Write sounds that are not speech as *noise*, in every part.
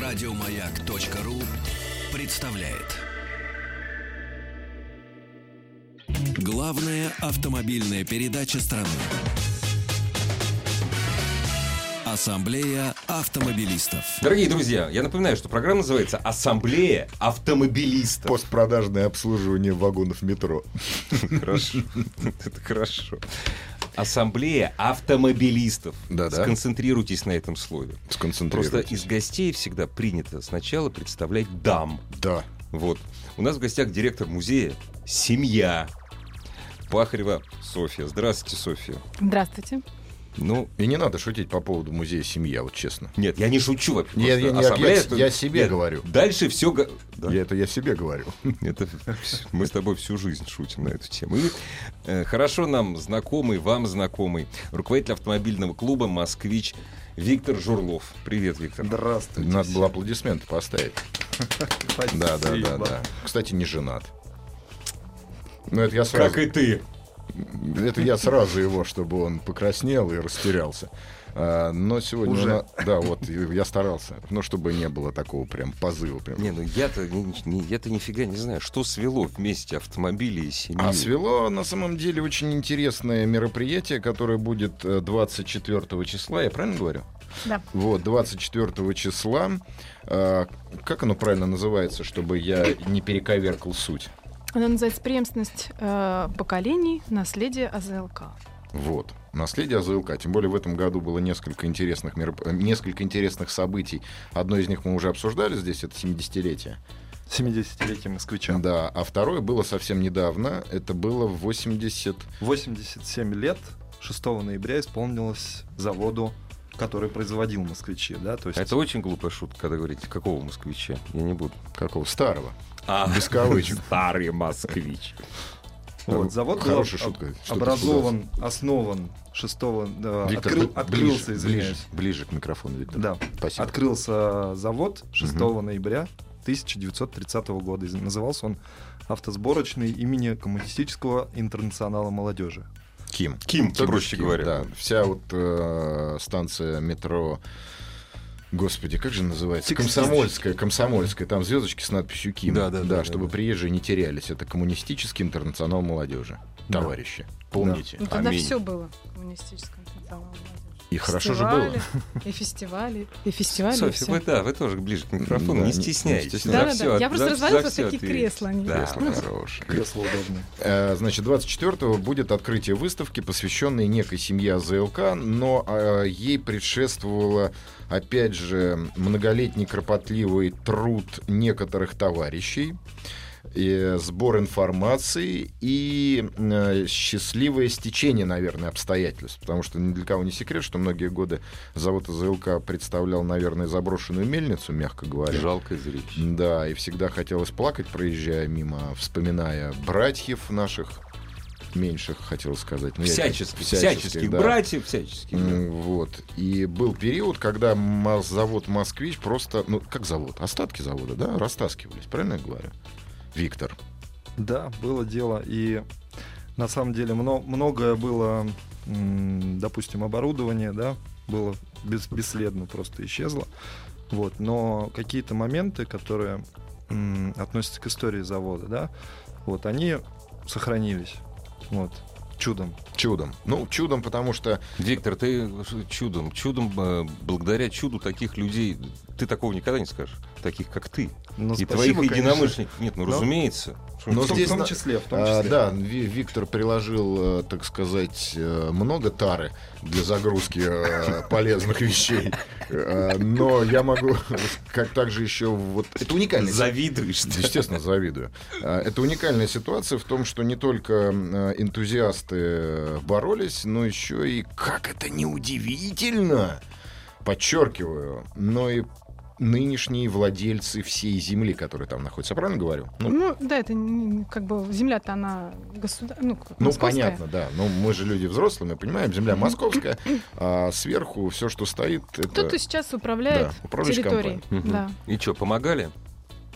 Радиомаяк.ру представляет. Главная автомобильная передача страны. Ассамблея автомобилистов. Дорогие друзья, я напоминаю, что программа называется «Ассамблея автомобилистов». Постпродажное обслуживание вагонов метро. Хорошо. *laughs* Это хорошо. Ассамблея автомобилистов. Да-да. Сконцентрируйтесь на этом слове. Просто Сконцентрируйтесь. из гостей всегда принято сначала представлять дам. Да. Вот. У нас в гостях директор музея «Семья». Пахарева Софья. Здравствуйте, Софья. Здравствуйте. Ну, И не надо шутить по поводу музея «Семья», вот честно. нет, я не шучу вообще. Я- Просто я- я- ассамблея, я- что- я себе Нет, говорю. Дальше все... Я это я себе говорю. *laughs* Это мы с тобой всю жизнь шутим на эту тему. И э, хорошо нам знакомый, вам знакомый руководитель автомобильного клуба «Москвич» Виктор Журлов. Привет, Виктор. Здравствуйте. Надо было аплодисменты поставить. *laughs* Да, да, да, да. Кстати, не женат. Ну, это я сразу, Как и ты. Это я сразу его, чтобы он покраснел и растерялся. А, но сегодня... Уже. у нас- да, вот, я старался. Ну, чтобы не было такого прям позыва. Прям. Не, ну я-то, не- не- я-то нифига не знаю, что свело вместе автомобили и семью. А свело на самом деле очень интересное мероприятие, которое будет э, 24 числа, я правильно говорю? Да. Вот, 24 числа. Э, Как оно правильно называется, чтобы я не перековеркал суть? Она называется преемственность э, поколений, наследие АЗЛК. Вот. Наследие АЗЛК. Тем более в этом году было несколько интересных, мероп- э, несколько интересных событий. Одно из них мы уже обсуждали здесь, это 70-летие. 70-летие москвича. Да, а второе было совсем недавно. Это было в 80... 87 лет 6 ноября исполнилось заводу, который производил москвичи, да, то есть Это очень глупая шутка, когда говорите, какого москвича? Я не буду. Какого? Старого. А, Без кавычек. *laughs* Старый москвич. вот, завод был Хорошая об- шутка. Образован, основан 6 да, Виктор, открыл- бли- открылся, ближе, извиняюсь. ближе, ближе к микрофону, Виктор. Да, Спасибо. открылся завод 6 ноября 1930 года. Назывался он автосборочный имени Коммунистического интернационала молодежи. Ким. Ким, бишь проще Ким, говоря. Да, вся вот э, станция метро. Господи, как же называется? Комсомольская, комсомольская. Там звездочки с надписью Ким. Да, да, да, да, чтобы да. приезжие не терялись. Это коммунистический интернационал молодежи. Да. Товарищи, помните. Ну, тогда Аминь. все было в коммунистическом интернационале молодежи. И хорошо же было. Фестивали, И фестивали, и фестивали, и Софья, всё. вы, да, вы тоже ближе к микрофону, Да, не стесняйтесь. За Да-да-да, всё, я просто развалилась за в всё такие ты- кресла, они- Да. Кресло хорошее. Кресло удобное. Э, Значит, 24-го будет открытие выставки, посвященной некой семье АЗЛК, но э, ей предшествовало, опять же, многолетний кропотливый труд некоторых товарищей, и сбор информации и э, счастливое стечение, наверное, обстоятельств. Потому что ни для кого не секрет, что многие годы завод АЗЛК представлял, наверное, заброшенную мельницу, мягко говоря. Жалкое зрелище. Да, и всегда хотелось плакать, проезжая мимо, вспоминая братьев наших меньших, хотел сказать. Ну, я Всяческих, всяческих да. братьев, всяческих. да. Вот. И был период, когда завод «Москвич» просто, ну, как завод, остатки завода, да, растаскивались, правильно я говорю? Виктор. Да, было дело. И на самом деле мно- многое было, допустим, оборудование, да, было бес- бесследно просто исчезло. Вот. Но какие-то моменты, которые относятся к истории завода, да, вот, они сохранились. Вот. Чудом. Чудом. Ну, чудом, потому что Виктор, ты чудом, чудом, э, благодаря чуду таких людей, ты такого никогда не скажешь, таких как ты. Ну, и спасибо, твоих конечно. единомышленников. Нет, ну Но- разумеется. Что- Но в, том, здесь в том на- числе, в том А, числе. да, Ви- Виктор приложил, э, так сказать, э, много тары для загрузки э, *laughs* полезных вещей. Но я могу, *laughs* как также еще вот это уникальная Завидуешь. ты. Естественно, завидую. А, Это уникальная ситуация в том, что не только энтузиасты боролись, но еще и, как это неудивительно, подчеркиваю, но и нынешние владельцы всей земли, которая там находится. Я правильно говорю? Ну, Ну, да, это не- как бы земля-то она государ... ну, Ну, понятно, да. Но мы же люди взрослые, мы понимаем, земля московская, а сверху все, что стоит, это... Кто-то сейчас управляет Да, территорией. Мгм. Да. И что, помогали?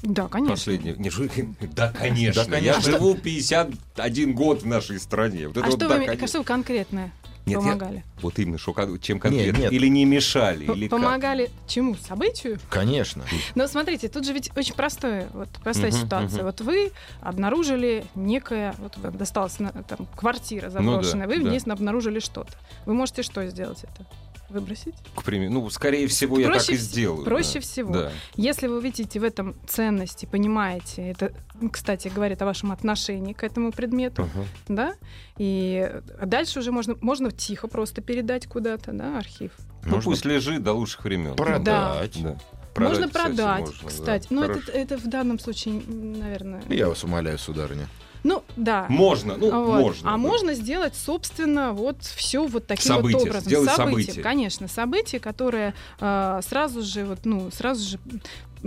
да, конечно. Последние. Не, жу- *laughs* да, конечно. Да, конечно. Я живу 51 год в нашей стране. Вот это А вот что да, вы, конечно. а что вы конкретно Нет, я- помогали. Вот именно, что, чем конкретно. нет. Или не мешали, П- или как? помогали чему? Событию? Конечно. Но смотрите, тут же ведь очень простое, вот простая Мгм, ситуация. мгм. Вот вы обнаружили некое, вот вам досталась там квартира заброшенная, Ну да, вы в да. ней обнаружили что-то. Вы можете что сделать это? Выбросить? К примеру, ну, скорее всего, я так Проще и сделаю. проще да. всего. Да. Если вы видите в этом ценности, понимаете, это, кстати, говорит о вашем отношении к этому предмету, Ага. да, и дальше уже можно, можно тихо просто передать куда-то, да, архив. Ну, Можно пусть лежит до лучших времен. продать. Да. можно кстати, продать, можно, да. кстати. Но это, Хорошо. это в данном случае, наверное... Я вас умоляю, сударыня. Ну, да. Можно, ну, Вот. можно. А да. можно сделать, собственно, вот все вот таким Событие, вот образом. сделать событие, событие. конечно, событие, которое э, сразу же, вот, ну, сразу же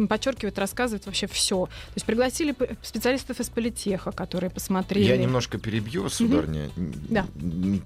подчеркивает, рассказывает вообще все. То есть пригласили специалистов из политеха, которые посмотрели. Я немножко перебью вас, сударня. Да.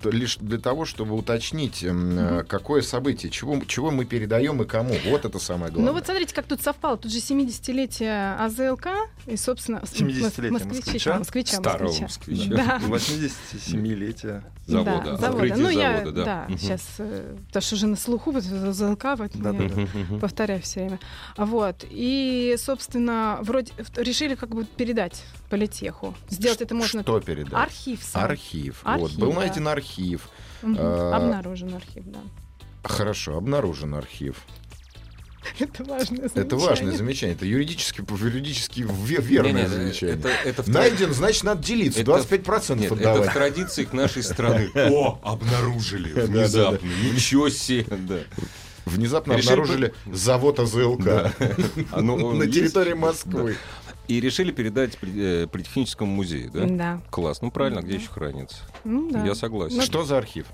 Лишь для того, чтобы уточнить, Мгм. какое событие, чего, чего мы передаем и кому. Вот это самое главное. Ну вот смотрите, как тут совпало. Тут же 70-летие АЗЛК и, собственно, с- 70-летие мос- москвича? Москвича, Старого москвича. москвича. Да. 87-летие. Завода, Да, завода. открытие Ну, я, завода, да. да, Мгм. сейчас, э, потому что уже на слуху вот АЗЛК, поэтому Да, я да, да. Повторяю все время. Вот. И, собственно, вроде решили как бы передать политеху. Сделать это можно... Что передать? Архив сам. Архив. вот. Архив, Был да. найден архив. Мгм. А, Обнаружен архив, да. Хорошо, обнаружен архив. *laughs* Это важное Это важное замечание. Это юридически, юридически ве- верное замечание. Это, это в Найден, значит, надо делиться. Это- 25% Нет, это в отдавать. традициях нашей страны. *laughs* О, обнаружили внезапно. Ничего себе. Внезапно обнаружили завод АЗЛК *laughs* на территории Москвы. И решили передать при- э, Политехническому музею, да? Да. Класс. Ну правильно, где Да. еще хранится? Ну, да. Я согласен. Ну, Что за архив?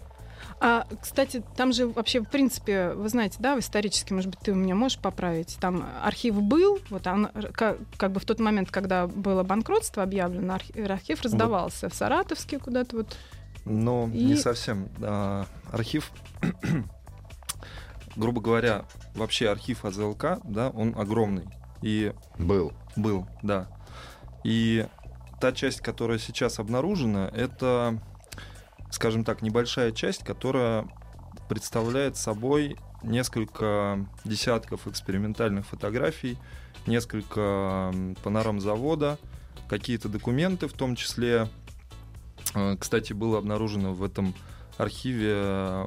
А, кстати, там же вообще, в принципе, вы знаете, да, исторически, может быть, ты у меня можешь поправить, там архив был, вот он, р- как, как бы в тот момент, когда было банкротство объявлено, архив, архив раздавался в Саратовске куда-то вот. Но И- не совсем. А, архив, *clears throat* грубо говоря, вообще архив АЗЛК, да, он огромный. И Был. был, да. И та часть, которая сейчас обнаружена, это, скажем так, небольшая часть, которая представляет собой несколько десятков экспериментальных фотографий, несколько панорам завода, какие-то документы, в том числе, э, кстати, было обнаружено в этом архиве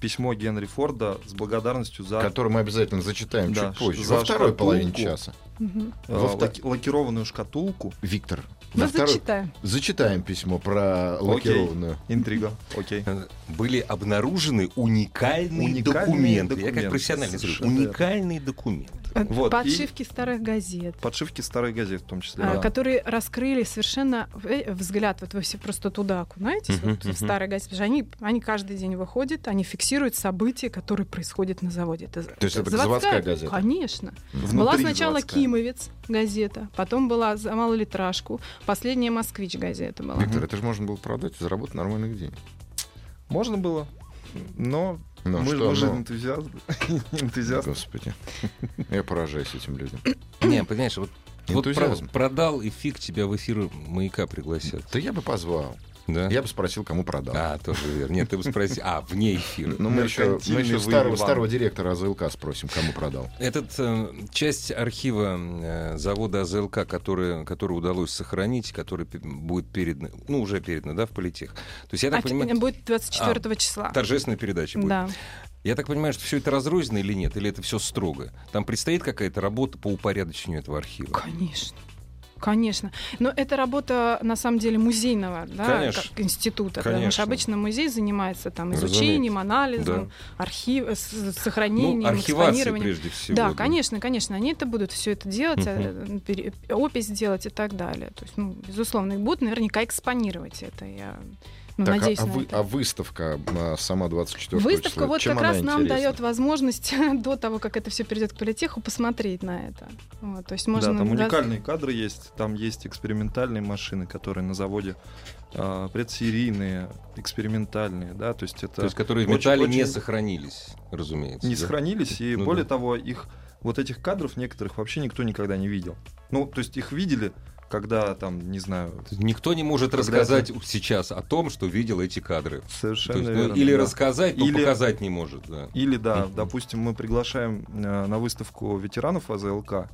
письмо Генри Форда с благодарностью за Который мы обязательно зачитаем Да, чуть позже. за Во второй половине шкатулку. часа. Мгм. э, Во втор- лаки- лакированную шкатулку. Виктор, Ну, во второй- зачитаем. зачитаем письмо про Окей. лакированную. Интрига. Окей. Были обнаружены уникальные, Уникальные документы. Я как документы, профессиональный верно. уникальные документы. Э, Вот, Подшивки старых газет. Подшивки старых газет в том числе. а, да. которые раскрыли совершенно э, взгляд, вот вы все просто туда окунаетесь, Мгм, вот мгм. в старые газеты, они, они каждый день выходят, они фиксируют события, которые происходят на заводе. Это, То есть это заводская газета? Конечно. Внутри была сначала заводская. «Кимовец» газета, потом была за малолитражку, последняя «Москвич» газета была. Виктор, это же можно было продать и заработать нормальных денег. Можно было, но Ну мы, что, мы же ну? энтузиасты. *laughs* энтузиасты. Господи. Я поражаюсь этим людям. *clears throat* Не, понимаешь, вот, вот продал и фиг тебя в эфир маяка пригласят. Да я бы позвал. Да? Я бы спросил, кому продал. А, тоже верно. Нет, ты бы спросил. А, вне эфира. Ну, мы еще, мы еще старого, старого директора АЗЛК спросим, кому продал. Этот э, часть архива э, завода АЗЛК, который, который удалось сохранить, который будет передана, ну, уже передана, да, в политех. То есть я так А понимаю, будет 24 числа. торжественная передача будет. Да. Я так понимаю, что все это разрознено или нет, или это все строго? Там предстоит какая-то работа по упорядочению этого архива? Конечно. Конечно. Но это работа, на самом деле, музейного да, Конечно. как института. Потому Конечно. что обычно музей занимается там, Разумеется. изучением, анализом, архив, э, с- сохранением, Ну, экспонированием. прежде всего. Да, конечно, конечно, они это будут все это делать, пере- опись делать и так далее. То есть, ну, безусловно, и будут наверняка экспонировать это. Я ну, так, а- надеюсь а, вы- это. а выставка а, сама 24 Выставка числа, вот чем как раз нам интересна? дает возможность *laughs* до того, как это все перейдет к политеху, посмотреть на это. Вот, то есть можно Да, там газ- уникальные кадры есть. Там есть экспериментальные машины, которые на заводе а, предсерийные, экспериментальные, да, то есть это То есть, которые в Очень- металле не очень- сохранились, разумеется. не да? сохранились, и Ну более да. того, их вот этих кадров некоторых вообще никто никогда не видел. Ну, то есть их видели когда там, не знаю, Никто не может рассказать сейчас о том, что видел эти кадры. Совершенно есть, ну, верно, или да. рассказать, но Или- показать не может. Да. Или да, допустим, мы приглашаем э, на выставку ветеранов АЗЛК.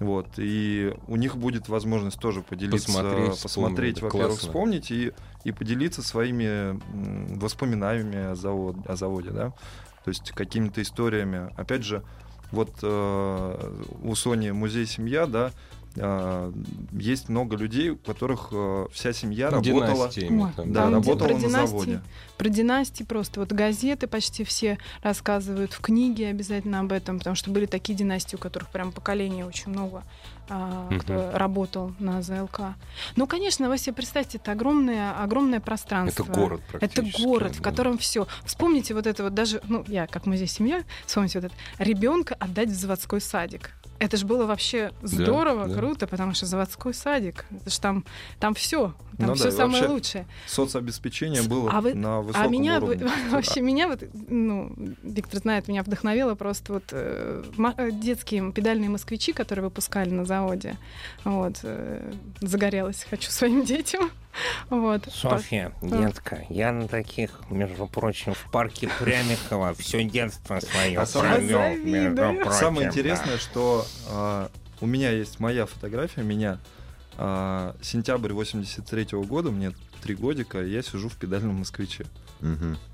Вот, и у них будет возможность тоже поделиться, Посмотреть, посмотреть, во-первых, классно. вспомнить и, и поделиться своими воспоминаниями о, завод, о заводе, да, то есть какими-то историями. Опять же, вот э, у Сони музей семья, да, э, есть много людей, у которых э, вся семья Ну, работала, Ой, там, да, Там, работала про на династии, заводе. Про династии просто. Вот газеты почти все рассказывают, в книге обязательно об этом, потому что были такие династии, у которых прям поколение очень много, а, кто работал на ЗЛК. Ну, конечно, вы себе представьте, это огромное, огромное пространство. Это город Это город, в да. котором все. Вспомните вот это вот даже, ну, я как музей семья, вспомните вот это, ребенка отдать в заводской садик. Это же было вообще здорово, да. круто, потому что заводской садик, это ж там, там все, там Ну все да, самое лучшее. Соцобеспечение было а вы- на А высоком меня бы- уровне. *laughs* вообще меня вот, ну, Виктор знает, меня вдохновило просто вот э, э, детские педальные москвичи, которые выпускали на заводе. Вот, э, загорелась, хочу своим детям. *laughs* Вот. Софья, детка, я на таких, между прочим, в парке Прямикова все детство свое А самое- провел, между Завидую. прочим. Самое да. интересное, что а, у меня есть моя фотография, меня а, сентябрь 83 года, мне три годика, и я сижу в педальном москвиче.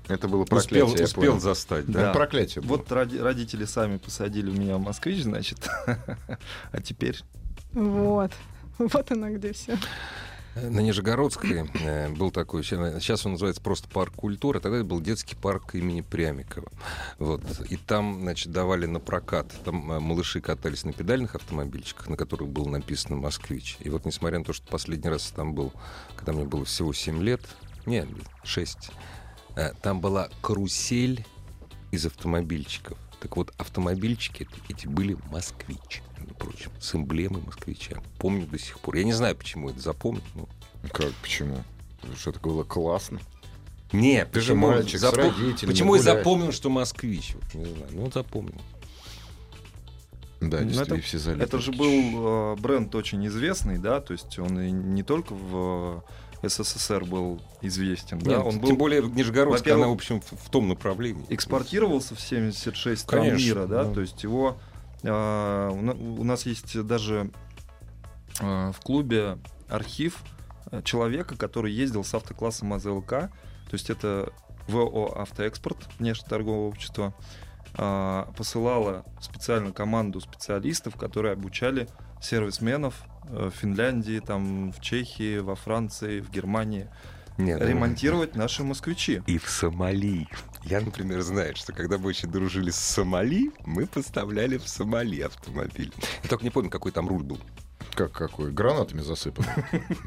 Это было проклятие, Успел, успел застать, да? Да. проклятие было. Вот роди- родители сами посадили меня в москвич, значит, *laughs* а теперь Вот. *laughs* Вот оно где все. На Нижегородской э, был такой, сейчас он называется просто парк культуры, тогда это был детский парк имени Прямикова. Вот. И там, значит, давали на прокат. Там э, малыши катались на педальных автомобильчиках, на которых было написано «Москвич». И вот несмотря на то, что последний раз там был, когда мне было всего 7 лет, нет, 6, э, там была карусель из автомобильчиков. Так вот, автомобильчики эти были «Москвич», между прочим, с эмблемой «Москвича». Помню до сих пор. Я не знаю, почему это запомнил. но Как, почему? Что такое было классно? Нет, Ты же почему мальчик с родителями Почему я запомнил, что москвич? Вот, не знаю. Ну, вот запомнил. Да, Ну, действительно, это- все залиты. это же был э, бренд очень известный, да, то есть он и не только в СССР был известен, да, Нет, он Тем был более Нижегородск, во-первых, она, в общем, в, в том направлении. экспортировался в 76 стран Конечно, мира, да, да. то есть его а, у на- у нас есть даже а, в клубе архив э, человека, который ездил с автоклассом АЗЛК, то есть это ВО «Автоэкспорт», внешнеторговое общество, а, посылала специально команду специалистов, которые обучали сервисменов э, в Финляндии, там, в Чехии, во Франции, в Германии Нет, ну, ремонтировать наши москвичи. И в Сомали. Я, например, знаю, что когда мы очень дружили с Сомали, мы поставляли в Сомали автомобиль. Я только не помню, какой там руль был. Как какой? Гранатами засыпан.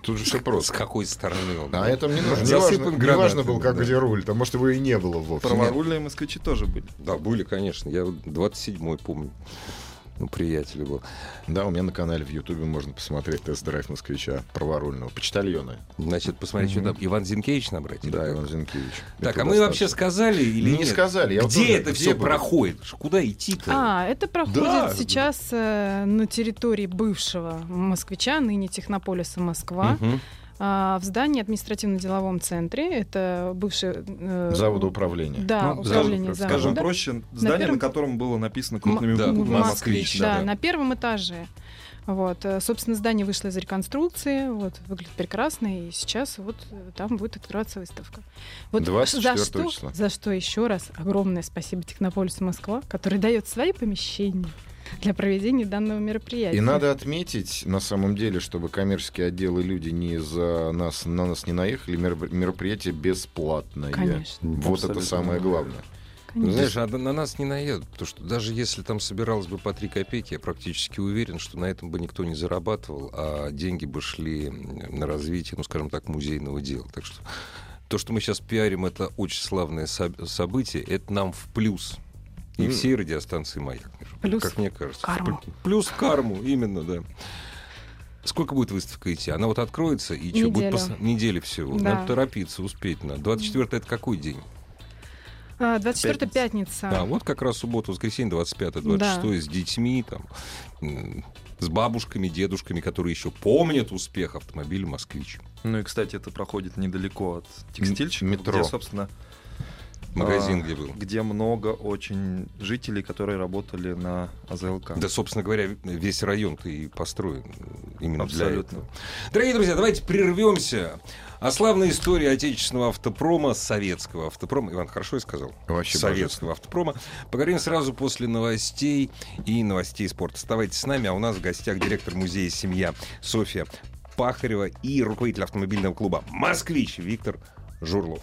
Тут же все С просто. какой стороны он. А это мне нужно. Не Засыпан важно, не важно был, как да. где руль. Там, может, его и не было вовсе. Праворульные москвичи тоже были. Да, были, конечно. Я вот 27-й помню. Ну, приятель был. Да, у меня на канале в Ютубе можно посмотреть тест-драйв москвича праворульного. Почтальона. Значит, посмотри, что там. Иван Зинкевич набрать? Да, Иван Зинкевич. Так, Это а мы достаточно. вообще сказали или Не нет? сказали, я вот Где тоже- это где все было? проходит? Куда идти-то? А, это проходит Да. сейчас э, на территории бывшего москвича, ныне технополиса Москва, Мгм. А, в здании административно-деловом центре. Это бывший... э, Завода управления. Да, Ну, управление скажем- завода. Скажем проще, здание, первом- на котором было написано крупными да, буквами Москвич, Москвич, да, да, да. на первом этаже. Вот, э, собственно, здание вышло из реконструкции, вот, выглядит прекрасно, и сейчас вот э, там будет открываться выставка. Вот 24 за что, числа. за что еще раз огромное спасибо Технополису Москва, который дает свои помещения для проведения данного мероприятия. И надо отметить, на самом деле, чтобы коммерческие отделы люди не за нас, на нас не наехали, мероп- мероприятие бесплатное. Конечно, Вот это Абсолютно. самое главное. Конечно. знаешь, а на нас не наедут, потому что даже если там собиралось бы по 3 копейки, я практически уверен, что на этом бы никто не зарабатывал, а деньги бы шли на развитие, ну, скажем так, музейного дела. Так что то, что мы сейчас пиарим, это очень славное со- событие, это нам в плюс. И М. всей радиостанции «Маяк», Плюс как мне кажется. карму. Плюс карму, именно, да. Сколько будет выставка идти? Она вот откроется, и что, будет Неделю. пос- недели всего. Да. Надо торопиться, успеть надо. 24 это какой день? А, 24 Пятница. пятница. А вот как раз суббота, воскресенье, 25 26 с детьми, там, с бабушками, дедушками, которые еще помнят успех автомобиля «Москвич». Ну и, кстати, это проходит недалеко от текстильщика, метро. где, собственно, Магазин а, где был. где много очень жителей, которые работали на АЗЛК. Да, собственно говоря, весь район-то и построен именно для Абсолютно. этого. Дорогие друзья, давайте прервемся. А славная история отечественного автопрома, советского автопрома. Иван, хорошо я сказал? Вообще советского автопрома. Поговорим сразу после новостей и новостей спорта. Оставайтесь с нами, а у нас в гостях директор музея «Семья» Софья Пахарева и руководитель автомобильного клуба «Москвич» Виктор Журлов.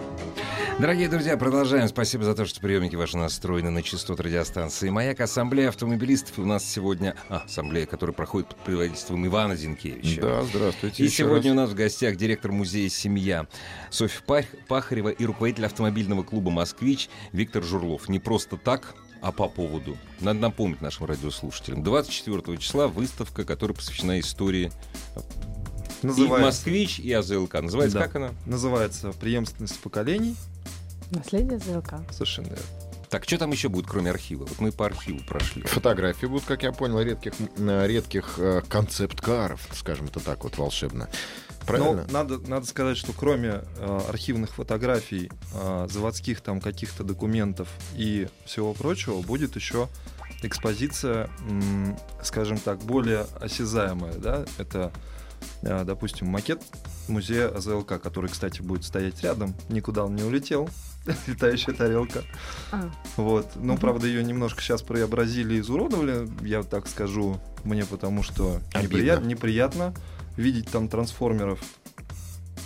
Дорогие друзья, продолжаем. Спасибо за то, что приемники ваши настроены на частоту радиостанции «Маяк». Ассамблея автомобилистов у нас сегодня... А, ассамблея, которая проходит под предводительством Ивана Зинкевича. Да, здравствуйте. И сегодня раз. у нас в гостях директор музея «Семья» Софья Пах- Пахарева и руководитель автомобильного клуба «Москвич» Виктор Журлов. Не просто так, а по поводу. Надо напомнить нашим радиослушателям. 24 числа выставка, которая посвящена истории и Называется, «Москвич», и АЗЛК. Называется Да. как она? называется «Преемственность поколений». Наследие ЗЛК. Совершенно верно. Так, что там еще будет, кроме архива? Вот мы по архиву прошли. Фотографии будут, как я понял, редких, редких э, концепт-каров, скажем это так вот волшебно. Правильно? Но надо, надо сказать, что кроме э, архивных фотографий, э, заводских там каких-то документов и всего прочего, будет еще экспозиция, м, скажем так, более осязаемая. Да? Это, допустим, макет музея АЗЛК, который, кстати, будет стоять рядом, никуда он не улетел. *laughs* Летающая тарелка. А, Вот. Но, Мгм. правда, ее немножко сейчас преобразили и изуродовали, я так скажу, мне потому что неприят- неприятно видеть там трансформеров,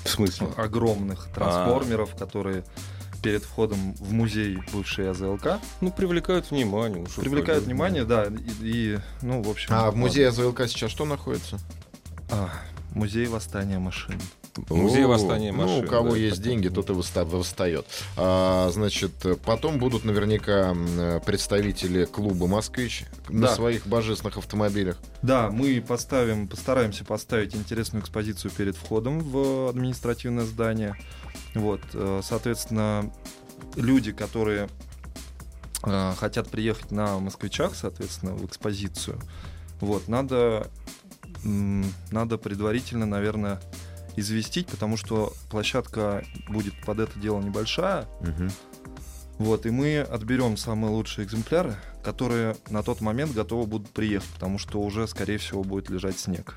В смысле? огромных трансформеров, которые перед входом в музей бывшей АЗЛК Ну, привлекают внимание. ну, привлекают внимание, да, и, и, ну, в общем... А в музее АЗЛК сейчас что находится? А, музей восстания машин. Музей восстания машин, Ну, у кого да, есть такой. деньги, тот и восстает. А, значит, потом будут наверняка представители клуба «Москвич» на Да. своих божественных автомобилях. Да, мы поставим, постараемся поставить интересную экспозицию перед входом в административное здание. Вот, э, соответственно, люди, которые э, хотят приехать на москвичах, соответственно, в экспозицию, вот, надо, надо предварительно, наверное, известить, потому что площадка будет под это дело небольшая, вот, и мы отберем самые лучшие экземпляры, которые на тот момент готовы будут приехать, потому что уже, скорее всего, будет лежать снег.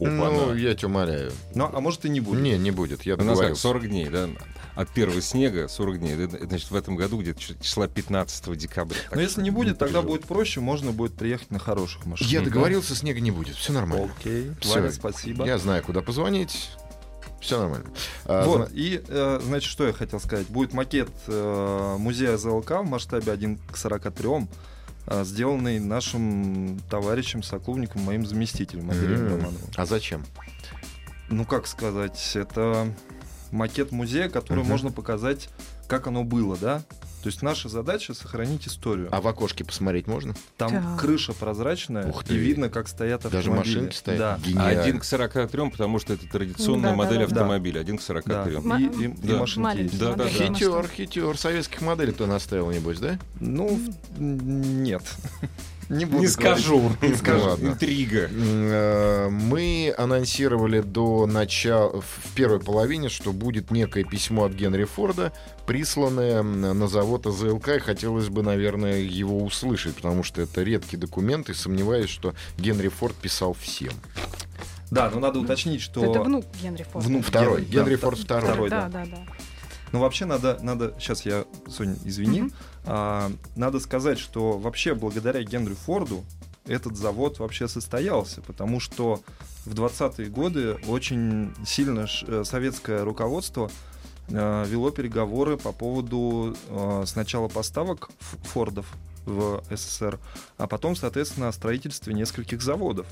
Ну, я тебя умоляю. Ну, а может и не будет. Не, не будет, я У нас как, договорился. 40 дней, да? От первого снега 40 дней. Это, значит, в этом году где-то числа 15 декабря. Так Но если не будет, тогда будет проще, можно будет приехать на хороших машинах. Я договорился, снега не будет, все нормально. Окей, Всё. Ваня, спасибо. Я знаю, куда позвонить. Все нормально. А, вот, и, э, значит, что я хотел сказать. Будет макет э, музея ЗЛК в масштабе 1 к 43, э, сделанный нашим товарищем, соклубником, моим заместителем Андреем Романовым. А зачем? Ну, как сказать, это макет музея, который Мгм. можно показать, как оно было, да? То есть наша задача сохранить историю. А в окошке посмотреть можно? Там Так. крыша прозрачная, Ух ты. и видно, как стоят Даже автомобили. машинки стоят? Да. Гениально. 1 к 43, потому что это традиционная Да, да, модель да. автомобиля. 1 к 43. Да. И, и- и Да. машинки Маленький есть. Да, да, да. Хитер, хитер. Советских моделей кто наставил, небось, да? Ну, нет. *laughs* Не буду Не скажу. Не скажу. Ладно. Интрига. Э, Мы анонсировали до начала, в первой половине, что будет некое письмо от Генри Форда, присланное на завод АЗЛК, и хотелось бы, наверное, его услышать, потому что это редкий документ, и сомневаюсь, что Генри Форд писал всем. Да, но надо уточнить, что... Это внук Генри Форда. Внук Второй. Генри- Генри да, Форд второй. Второй, да, да. да, да. Ну, вообще надо, надо, сейчас я, Соня, извини, Мгм. А, надо сказать, что вообще благодаря Генри Форду этот завод вообще состоялся, потому что в 20-е годы очень сильно э, советское руководство э, вело переговоры по поводу э, сначала поставок Фордов в СССР, а потом, соответственно, о строительстве нескольких заводов.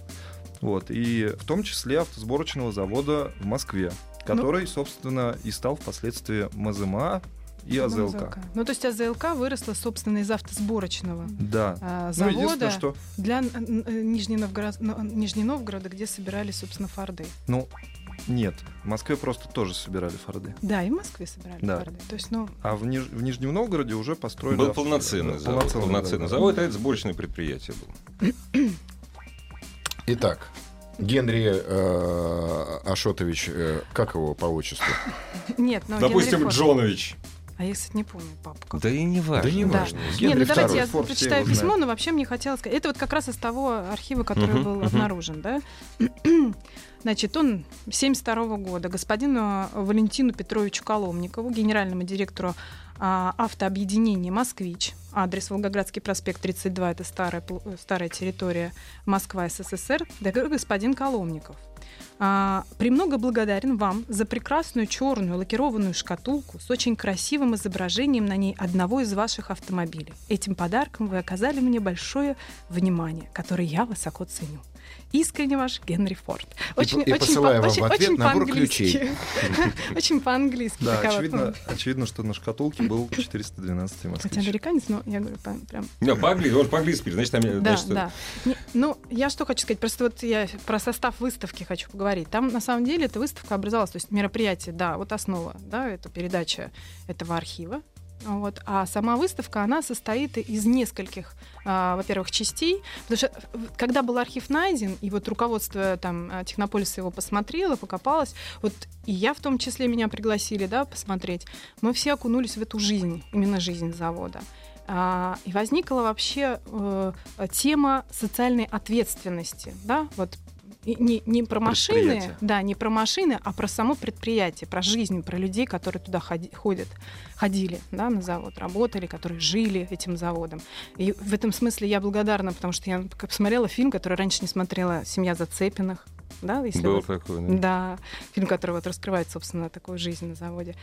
Вот, и в том числе автосборочного завода в Москве, который, собственно, и стал впоследствии МЗМА и АЗЛК. Ну, то есть АЗЛК выросла, собственно, из автосборочного Да. а, Ну, единственное, завода что для э, Нижнего Новгород- но- Нижнего Новгорода, где собирали, собственно, Форды. Ну, нет, в Москве просто тоже собирали Форды. Да, и в Москве собирали Да. Форды. То есть, ну, А в, Ниж- в Нижнем Новгороде уже построили... Был полноценный завод. полноценный, Полноценный да, да. завод, а это сборочное предприятие было. *coughs* Итак, Генри э, Ашотович, э, как его по отчеству? нет, ну, Допустим, Генри Форд. Джонович. А я, кстати, не помню папу. как. Да и не важно. Да не Да. важно. Не, Генри ну давайте я Форд прочитаю письмо, но вообще мне хотелось сказать. Это вот как раз из того архива, который Мгм, был мгм. обнаружен, да? *clears throat* Значит, он 72 года господину Валентину Петровичу Коломникову, генеральному директору а, автообъединения «Москвич», адрес Волгоградский проспект 32, это старая, э, старая территория Москва, СССР, дорогой господин Коломников. А, премного благодарен вам за прекрасную черную лакированную шкатулку с очень красивым изображением на ней одного из ваших автомобилей. Этим подарком вы оказали мне большое внимание, которое я высоко ценю. Искренне ваш Генри Форд. И по- и посылаю вам в ответ набор ключей. *laughs* Очень по-английски. Да, очевидно, очевидно, что на шкатулке был *laughs* 412 ну, Хотя москвич. американец, но я говорю прям- Да, по-английски, он по-английски значит, там... Да, да. Не- ну, я что хочу сказать, просто вот я про состав выставки хочу поговорить. Там, на самом деле, эта выставка образовалась, то есть мероприятие, да, вот основа, да, это передача этого архива. Вот. А сама выставка, она состоит из нескольких, а, во-первых, частей. Потому что э, когда был архив найден, и вот руководство там а, Технополиса его посмотрело, покопалось, вот и я в том числе, меня пригласили, да, посмотреть, мы все окунулись в эту жизнь, именно жизнь завода. А, и возникла вообще э, тема социальной ответственности, да, вот не, не про машины, да, не про машины, а про само предприятие, про жизнь, про людей, которые туда ходи- ходят, ходили, да, на завод, работали, которые жили этим заводом. И в этом смысле я благодарна, потому что я посмотрела фильм, который раньше не смотрела «Семья Зацепиных», да, если Был вы такой, да. да, фильм, который вот раскрывает, собственно, такую жизнь на заводе.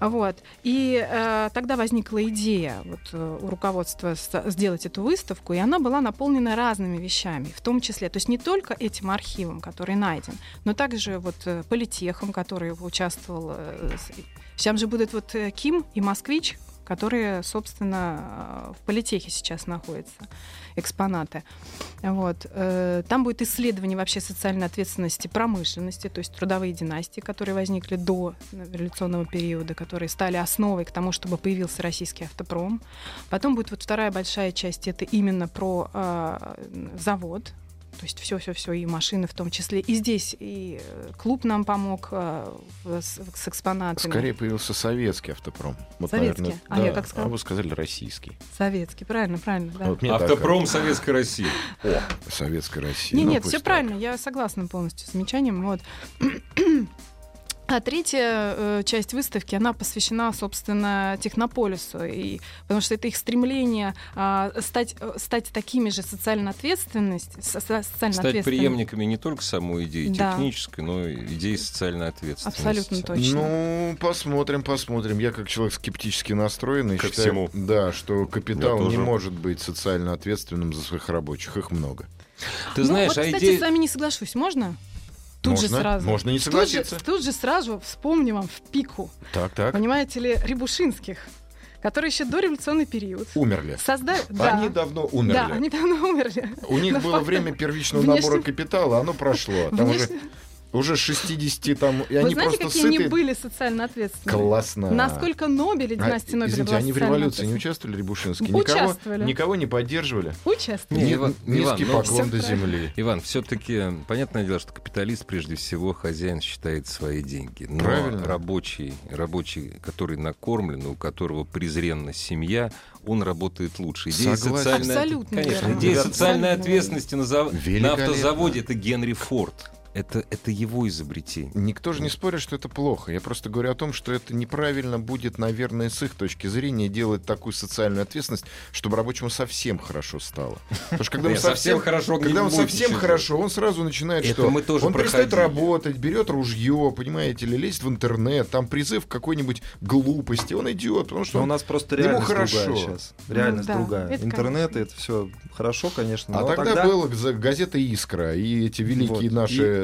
Вот. И э, тогда возникла идея вот, э, у руководства сделать эту выставку, и она была наполнена разными вещами, в том числе, то есть не только этим архивом, который найден, но также вот э, политехом, который участвовал. э, с- Там же будут вот э, Ким и Москвич, которые, собственно, э, в политехе сейчас находятся, экспонаты. Вот. э, Там будет исследование вообще социальной ответственности промышленности, то есть трудовые династии, которые возникли до революционного периода, которые стали основой к тому, чтобы появился российский автопром. Потом будет вот вторая большая часть, это именно про э, завод, то есть все-все-все, и машины в том числе. И здесь и э, клуб нам помог э, в- с, с экспонатами. Скорее появился советский автопром. Вот, Советский? наверное, А да. я как сказала? А вы сказали российский. Советский, правильно, правильно, да. Вот мне так Автопром Советской России. О, Советская Россия. Не, Ну, нет, пусть все так. правильно, я согласна полностью с замечанием. Вот. *clears throat* *clears throat* А третья э, часть выставки, она посвящена, собственно, Технополису, и, потому что это их стремление а, стать, э, стать такими же социально ответственности, со- со- социально Стать ответственными. преемниками не только самой идеи Да. технической, но и идеи социальной ответственности. Абсолютно точно. Ну, посмотрим, посмотрим. Я как человек скептически настроенный Ко считаю, всему. да, что капитал Я не тоже. может быть социально ответственным за своих рабочих. Их много. Ты Ну, знаешь, вот, а кстати, идея... с вами не соглашусь, можно? Тут можно, же сразу. Можно не Тут же, согласиться. тут же сразу вспомню вам в пику. Так, так. Понимаете ли, Рябушинских, которые еще до революционный период Умерли. создали... Да. Они давно умерли. Да, они давно умерли. У них Но было время первичного внешне- набора капитала, оно прошло. Там Внешне- уже 60 там, и Вы они знаете, просто какие они сыты. были социально ответственны? Классно. Насколько Нобель и А, династия Нобеля Извините, они в революции не участвовали, Рябушинские? Никого, Участвовали. никого не поддерживали? Участвовали. Не, Ни- Иван- низкий Иван, ну, поклон до правильно. земли. Иван, все-таки понятное дело, что капиталист прежде всего хозяин считает свои деньги. Но Правильно. рабочий, рабочий, который накормлен, у которого презренна семья, он работает лучше. Идея социальной, Абсолютно конечно, верно. идея социальной ответственности на, зав- на автозаводе это Генри Форд. Это, это его изобретение. Никто же не спорит, что это плохо. Я просто говорю о том, что это неправильно будет, наверное, с их точки зрения делать такую социальную ответственность, чтобы рабочему совсем хорошо стало. Потому что когда ему Нет, совсем хорошо когда он совсем хорошо, он сразу начинает, что мы тоже он перестает работать, берет ружье, понимаете, или лезет в интернет, там призыв к какой-нибудь глупости, он идет, потому что Но у он- нас просто реальность хорошо. другая сейчас. Реальность да, другая. Интернет это все хорошо, конечно. А тогда, была г- газета «Искра», и эти великие Вот,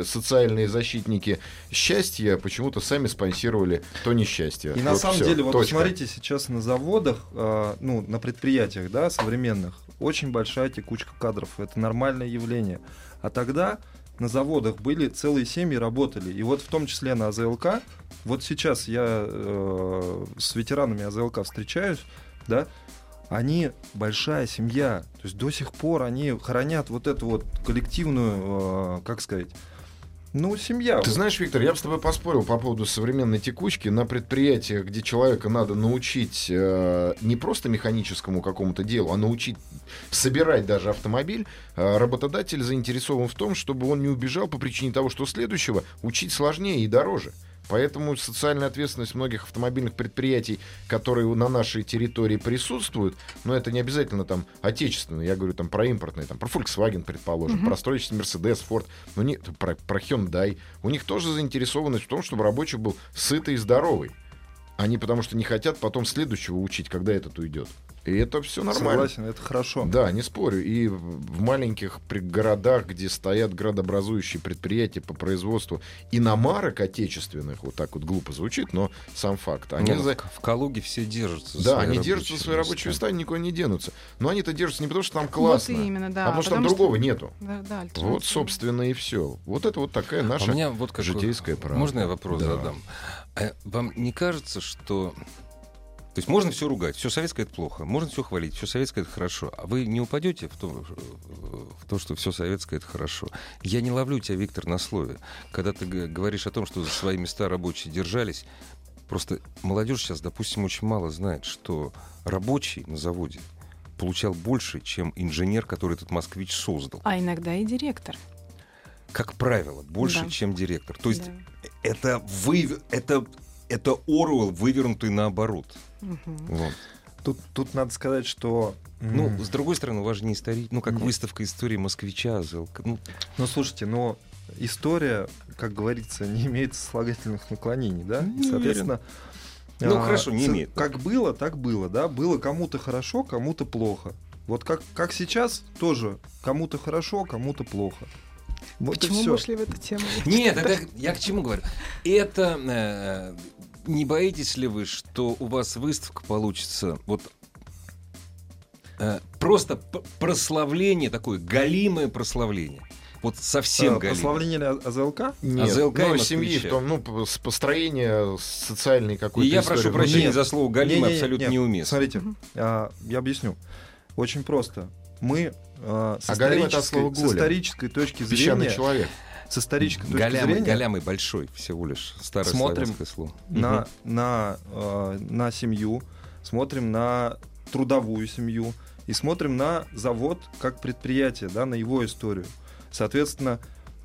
социальные защитники счастья почему-то сами спонсировали то несчастье. И на Вот самом всё, деле, вот точка. посмотрите сейчас на заводах, э, ну, на предприятиях, да, современных, очень большая текучка кадров. Это нормальное явление. А тогда на заводах были целые семьи работали. И вот в том числе на АЗЛК, вот сейчас я э, с ветеранами АЗЛК встречаюсь, да, они большая семья. То есть до сих пор они хранят вот эту вот коллективную, э, как сказать, ну, семья. Ты знаешь, Виктор, я бы с тобой поспорил по поводу современной текучки. На предприятиях, где человека надо научить э, не просто механическому какому-то делу, а научить собирать даже автомобиль, э, работодатель заинтересован в том, чтобы он не убежал по причине того, что следующего учить сложнее и дороже. Поэтому социальная ответственность многих автомобильных предприятий, которые на нашей территории присутствуют, но это не обязательно там отечественные, я говорю там про импортные, там про Volkswagen, предположим, про строительство Mercedes, Ford, ну не, про, про Hyundai. У них тоже заинтересованность в том, чтобы рабочий был сытый и здоровый. Они потому что не хотят потом следующего учить, когда этот уйдет. И это все нормально. Согласен, это хорошо. Да, не спорю. И в маленьких городах, где стоят градообразующие предприятия по производству иномарок отечественных, вот так вот глупо звучит, но сам факт. Они ну, за- в, Калуге все держатся. Да, они держатся за свои рабочие места, никуда не денутся. Но они-то держатся не потому, что там классно, Вот именно, да. а потому что там другого нету. Да, да, Вот, собственно, и все. Вот это вот такая А наша у меня вот какой- житейская правда. Можно я вопрос Да. задам? А вам не кажется, что... То есть можно все ругать, все советское это плохо, можно все хвалить, все советское это хорошо. А вы не упадете в то, в то, что все советское это хорошо. Я не ловлю тебя, Виктор, на слове. Когда ты говоришь о том, что за свои места рабочие держались, просто молодежь сейчас, допустим, очень мало знает, что рабочий на заводе получал больше, чем инженер, который этот москвич создал. А иногда и директор. Как правило, больше, Да. чем директор. То есть Да. это вы, это это Оруэлл, вывернутый наоборот. Мгм. Вот. Тут, тут надо сказать, что... Ну, м, с другой стороны, у вас же не история, ну, как Нет. выставка истории москвича. Ну, Ну, слушайте, но история, как говорится, не имеет сослагательных наклонений, да? Не И, соответственно... Ну, а, хорошо, не имеет. Как было, так было, да? Было кому-то хорошо, кому-то плохо. Вот как, как сейчас тоже кому-то хорошо, кому-то плохо. Вот Почему мы ушли в эту тему? Нет, это я к чему говорю? Это э, не боитесь ли вы, что у вас выставка получится вот э, просто прославление такое галимое прославление, вот совсем А, галимое. Прославление А- АЗЛК? Нет, АЗЛК ну, семьи в том, ну, п- с построения социальной какой-то И я истории прошу внутри. прощения Нет. за слово галимое, Не-не-не, абсолютно нет. неуместно. Смотрите, а, я объясню. Очень просто. Мы а, с, А исторической, с исторической точки Песчаный зрения, человек. С исторической точки Галямый, зрения, галямый большой всего лишь. Старое Смотрим. слово. на, на, э, на семью, смотрим на трудовую семью и смотрим на завод как предприятие, да, на его историю. Соответственно,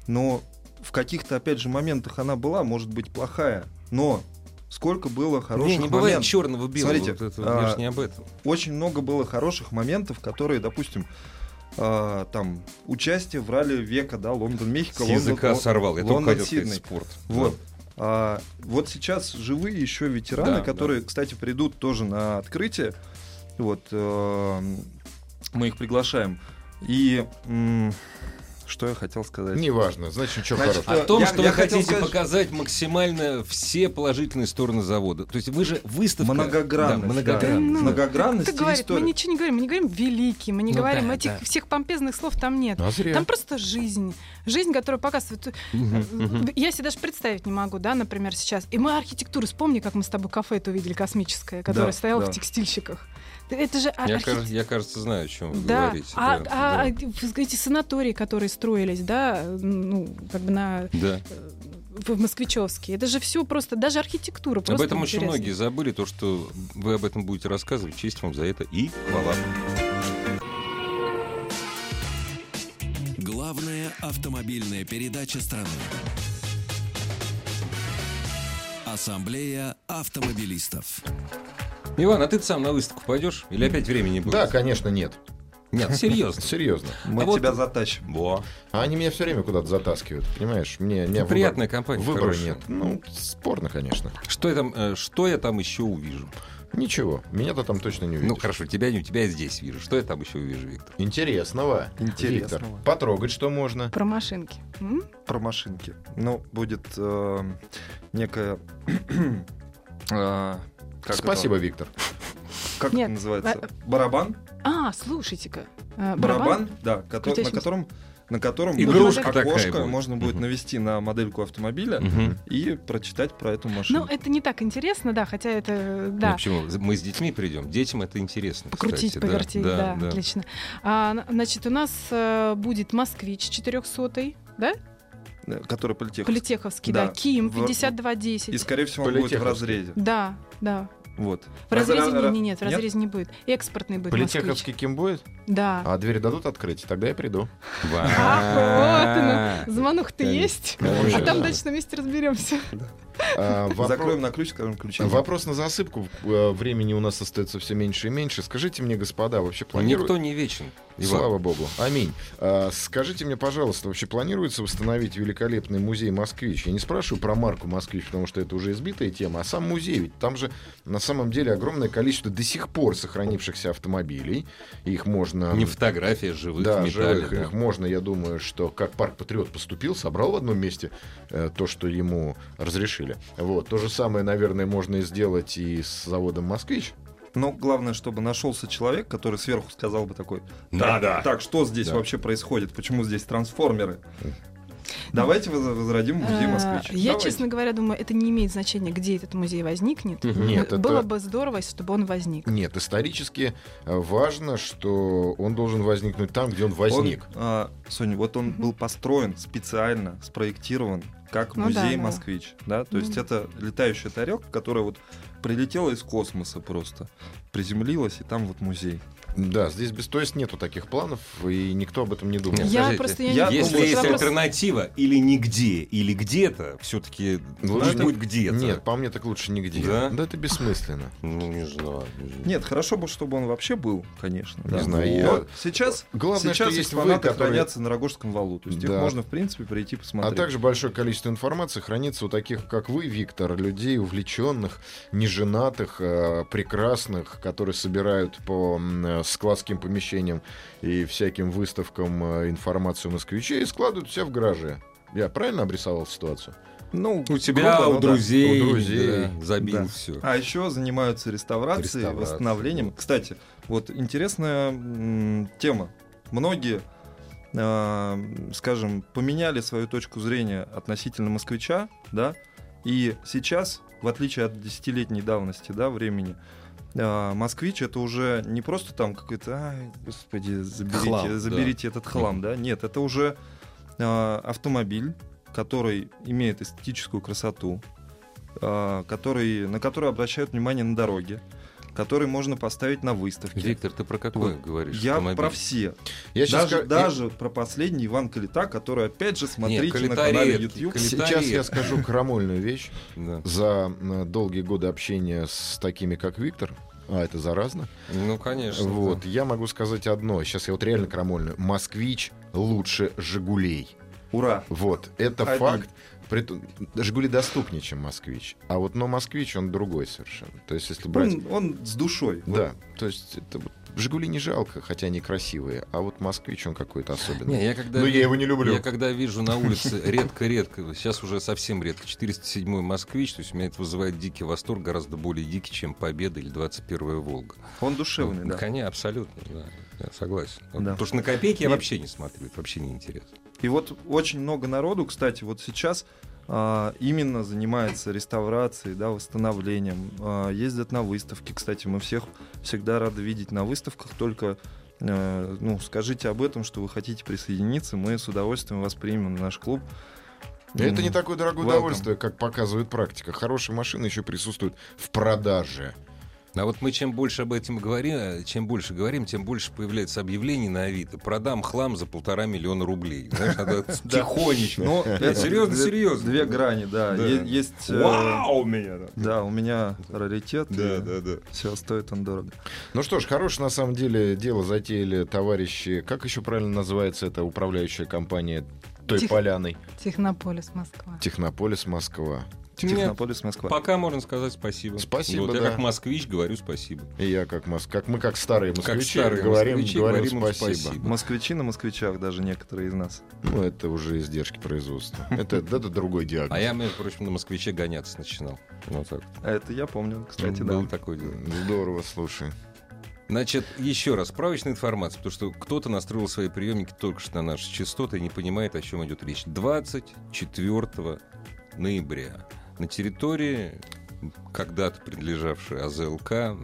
но в каких-то, опять же, моментах она была, может быть, плохая, но сколько было хороших не, не бывает моментов. черного белого. Смотрите, вот это, а, не об этом. Очень много было хороших моментов, которые, допустим, э, там, участие в ралли века, да, Лондон, Мехико, С языка Лондон, сорвал. Я только Лондон, Сидней. спорт. Вот. А, вот сейчас живые еще ветераны, Да, которые, кстати, придут тоже на открытие. Вот э, мы их приглашаем. И м, что я хотел сказать? Неважно, значит, ничего Значит, хорошего. О том, Я- что я вы хотел хотите сказать- показать максимально все положительные стороны завода. То есть вы же выставка... Многогранность, Да, да. многогранность. Ну, Многогранность Ты говорит, мы ничего не говорим, мы не говорим великий, мы не Ну говорим да, этих да. всех помпезных слов там нет. А зря. Там просто жизнь. Жизнь, которая показывает. Мгм. Я себе даже представить не могу, да, например, сейчас. И мы архитектуру, вспомни, как мы с тобой кафе это увидели, космическое, которое Да, стояло да. в текстильщиках. Это же ар- Я, архи- кажется, я, кажется, знаю, о чем вы Да, говорите. а, да, а- да. а эти санатории, которые строились, да, ну, как бы на Да. э, в Москвичевске, это же все просто, даже архитектура Об просто этом очень интересно. многие забыли, то, что вы об этом будете рассказывать. Честь вам за это и хвала. Главная автомобильная передача страны. Ассамблея автомобилистов. Иван, а ты сам на выставку пойдешь? Или опять времени будет? Да, конечно, нет. Нет, серьезно. Серьезно. Мы А вот- тебя затащим. Во. А они меня все время куда-то затаскивают, понимаешь? Мне, мне Ну, приятная компания, Выбора хорошая. нет. Ну, спорно, конечно. Что я там, э, что я там еще увижу? Ничего, меня-то там точно не увидишь. Ну хорошо, тебя не, тебя я здесь вижу. Что я там еще увижу, Виктор? Интересного. Интересного. Виктор, потрогать что можно. Про машинки. М? Про машинки. Ну, будет э, некая... *clears throat* э, как Спасибо, это- Виктор. Как Нет, это называется? э, Барабан? А, слушайте-ка. э, Барабан, да, кото- на котором на котором Игрушка окошко, будет. можно будет Мгм. навести на модельку автомобиля Мгм. и прочитать про эту машину. Ну, это не так интересно, да, хотя это, Ну, да, почему? Мы с детьми придем. Детям это интересно. покрутить, кстати, да. повертеть, да, отлично. А, значит, у нас будет «Москвич» 400 да? Да, который политех. Политеховский, да, Да. Ким В- 5210. И, скорее всего, он будет в Политеховский. разрезе. Да, да. Вот. В разрезе Раз- не, раз- нет, в разрезе не будет. Экспортный будет. Политеховский кем будет? Да. А дверь дадут открыть? Тогда я приду. Ах, *laughs* вот оно. Заманух-то есть. А там дальше на месте разберемся. А, *laughs* вопро- Закроем на ключ, скажем, ключи. Вопрос на засыпку. Э, Времени у нас остается все меньше и меньше. Скажите мне, господа, вообще планируют... Никто не вечен. Иван. Слава богу. Аминь. А, скажите мне, пожалуйста, вообще планируется восстановить великолепный музей «Москвич»? Я не спрашиваю про марку «Москвич», потому что это уже избитая тема, а сам музей. Ведь там же на самом деле огромное количество до сих пор сохранившихся автомобилей. Их можно... Не фотография а живых да, в металле. живых. да. Их можно, я думаю, что как парк Патриот поступил, собрал в одном месте э, то, что ему разрешили. Вот. То же самое, наверное, можно и сделать и с заводом «Москвич». Но главное, чтобы нашелся человек, который сверху сказал бы такой, Да, так, да. так, что здесь Да. вообще происходит? Почему здесь трансформеры? Давайте воз- возродим музей Э, «Москвич». Я, Давайте. честно говоря, думаю, это не имеет значения, где этот музей возникнет. Нет, это- Было бы здорово, чтобы он возник. Нет, исторически э, важно, что он должен возникнуть там, где он возник. Он, а, Соня, вот он был построен специально, спроектирован как Ну да, музей да. «Москвич». Да? То Ну есть да. это летающая тарелка, которая вот прилетела из космоса просто, приземлилась, и там вот музей. Да, здесь без то есть нету таких планов, и никто об этом не думал. Нет, Я скажите, просто я я не Если есть вопрос- альтернатива или нигде, или где-то, все-таки Лучше не- будет где-то. Нет, по мне так лучше нигде. Да? Да, это бессмысленно. *laughs* Ну, не знаю. не знаю. Нет, хорошо бы, чтобы он вообще был, конечно. Не да. знаю, Но я- Сейчас, Главное, сейчас что есть вы, которые... хранятся на Рогожском валу. То есть их Да. можно, в принципе, прийти А посмотреть. также большое количество информации хранится у таких, как вы, Виктор, людей увлеченных, неженатых, э, прекрасных, которые собирают по э, складским помещениям и всяким выставкам э, информацию москвичей и складывают все в гараже. Я правильно обрисовал ситуацию? Ну, У тебя, грубо, у ну да. друзей, У друзей. да, забил Да. все. А еще занимаются реставрацией, Реставрацией, восстановлением. вот. Кстати, вот интересная м, тема. Многие, а, скажем, поменяли свою точку зрения относительно москвича, да, и сейчас, в отличие от десятилетней давности, да, времени, а, москвич это уже не просто там какой-то, ай, господи, заберите, Хлам, да. заберите этот хлам, да, нет, это уже а, автомобиль, который имеет эстетическую красоту, а, который, на который обращают внимание на дороге, который можно поставить на выставке. Виктор, ты про какой Вот. говоришь? Я автомобиль? про все. Я даже, ска- даже про последний Иван Калита, который, опять же, смотрите на Калита канале редкий, YouTube. Калита Сейчас я скажу крамольную вещь. *laughs* Да. За долгие годы общения с такими, как Виктор, а это заразно, Ну, конечно. Вот, да. я могу сказать одно. Сейчас я вот реально крамольную. Москвич лучше Жигулей. Ура! Вот, это Один. факт. Притом- Жигули доступнее, чем Москвич. А вот но Москвич, он другой совершенно. То есть, если брать... Он, он с душой. Вот. Да, то есть это вот Жигули не жалко, хотя они красивые, а вот Москвич, он какой-то особенный. Не, я когда, Но я его не люблю. Я когда вижу на улице *laughs* редко-редко, сейчас уже совсем редко, 407-й «Москвич», то есть меня это вызывает дикий восторг, гораздо более дикий, чем «Победа» или 21-я «Волга». Он душевный, да. Конечно, абсолютно, да, я согласен. Вот, Да. Потому что на копейки я вообще не смотрю, это вообще не интересно. И вот очень много народу, кстати, вот сейчас а, именно занимается реставрацией, да, восстановлением, а, ездят на выставки. Кстати, мы всех всегда рады видеть на выставках, только э, ну, скажите об этом, что вы хотите присоединиться, мы с удовольствием вас примем в наш клуб. Это не такое дорогое welcome. удовольствие, как показывает практика. Хорошие машины еще присутствуют в продаже. А вот мы чем больше об этом говорим, э, чем больше говорим, тем больше появляется объявлений на Авито. Продам хлам за полтора миллиона рублей. Знаешь, надо *laughs* тихонечко. Ну, это серьезно, серьезно. Две грани, да. Есть... э, Вау, у меня. Да, у меня раритет. Да, да, да. Все, стоит он дорого. Ну что ж, хорошее на самом деле дело затеяли товарищи. Как еще правильно называется эта управляющая компания той поляной? Технополис Москва. Технополис Москва. Технополис Москва. Пока можно сказать спасибо. Спасибо, Вот я да. как москвич говорю спасибо. И я как моск... как мы как старые Как москвичи старые говорим, москвичи говорим говорим им спасибо. спасибо. Москвичи на москвичах даже некоторые из нас. Ну это уже издержки производства. *laughs* Это, это другой диагноз. А я, между прочим, на москвиче гоняться начинал. Вот так. А это я помню, кстати, да. такое дело. Здорово, слушай. Значит, еще раз, справочная информация, потому что кто-то настроил свои приемники только что на наши частоты и не понимает, о чем идет речь. 24 ноября на территории когда-то принадлежавшей АЗЛК,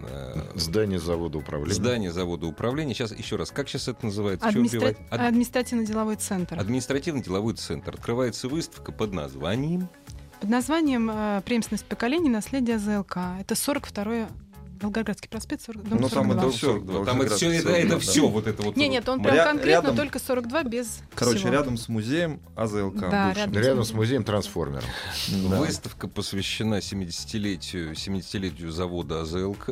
Здание завода управления. здание завода управления. Сейчас еще раз, как сейчас это называется? Администра-? Ад- Административно-деловой центр. Административно-деловой центр. Открывается выставка под названием Под названием э, «Преемственность поколений. Наследие ЗЛК». Это 42-й Волгоградский проспект, 40, дом Ну, там 42. это всё, Там это все, это, это да. все, вот это вот. Не, нет, он Ря- прям конкретно рядом- только 42 без Короче, всего. рядом с музеем АЗЛК. Да, бывшим. рядом. Рядом с музеем трансформером. Да. Выставка посвящена 70-летию, 70-летию завода АЗЛК,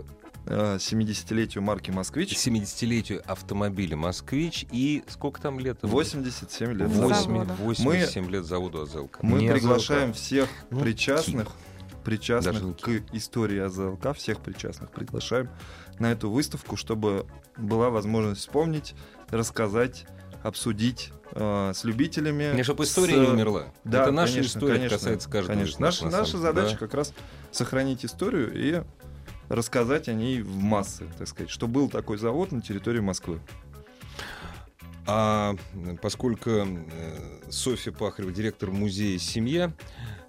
Э, 70-летию марки «Москвич». 70-летию автомобиля «Москвич» и сколько там лет? 87 лет. Восемь. завода. 8, Завода. 87 лет заводу АЗЛК. Мы Не приглашаем АЗЛК. всех Ну, причастных, причастных не к истории АЗЛК, всех причастных приглашаем на эту выставку, чтобы была возможность вспомнить, рассказать, обсудить э, с любителями. Не, чтобы с- история не умерла. Да, это наша конечно, история, конечно, касается каждого Конечно. нас. Наша, на наша задача да. как раз сохранить историю и рассказать о ней в массы, так сказать, что был такой завод на территории Москвы. А поскольку э, Софья Пахарева, директор музея «Семья»,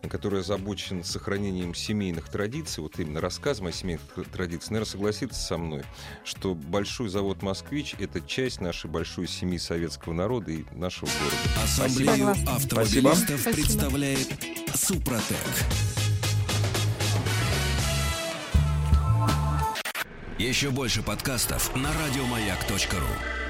который озабочен сохранением семейных традиций, вот именно рассказом о семейных традициях, наверное, согласится со мной, что большой завод «Москвич» — это часть нашей большой семьи советского народа и нашего города. Ассамблею Согласна. автомобилистов Спасибо. представляет Супротек. Еще больше подкастов на радиомаяк.ру.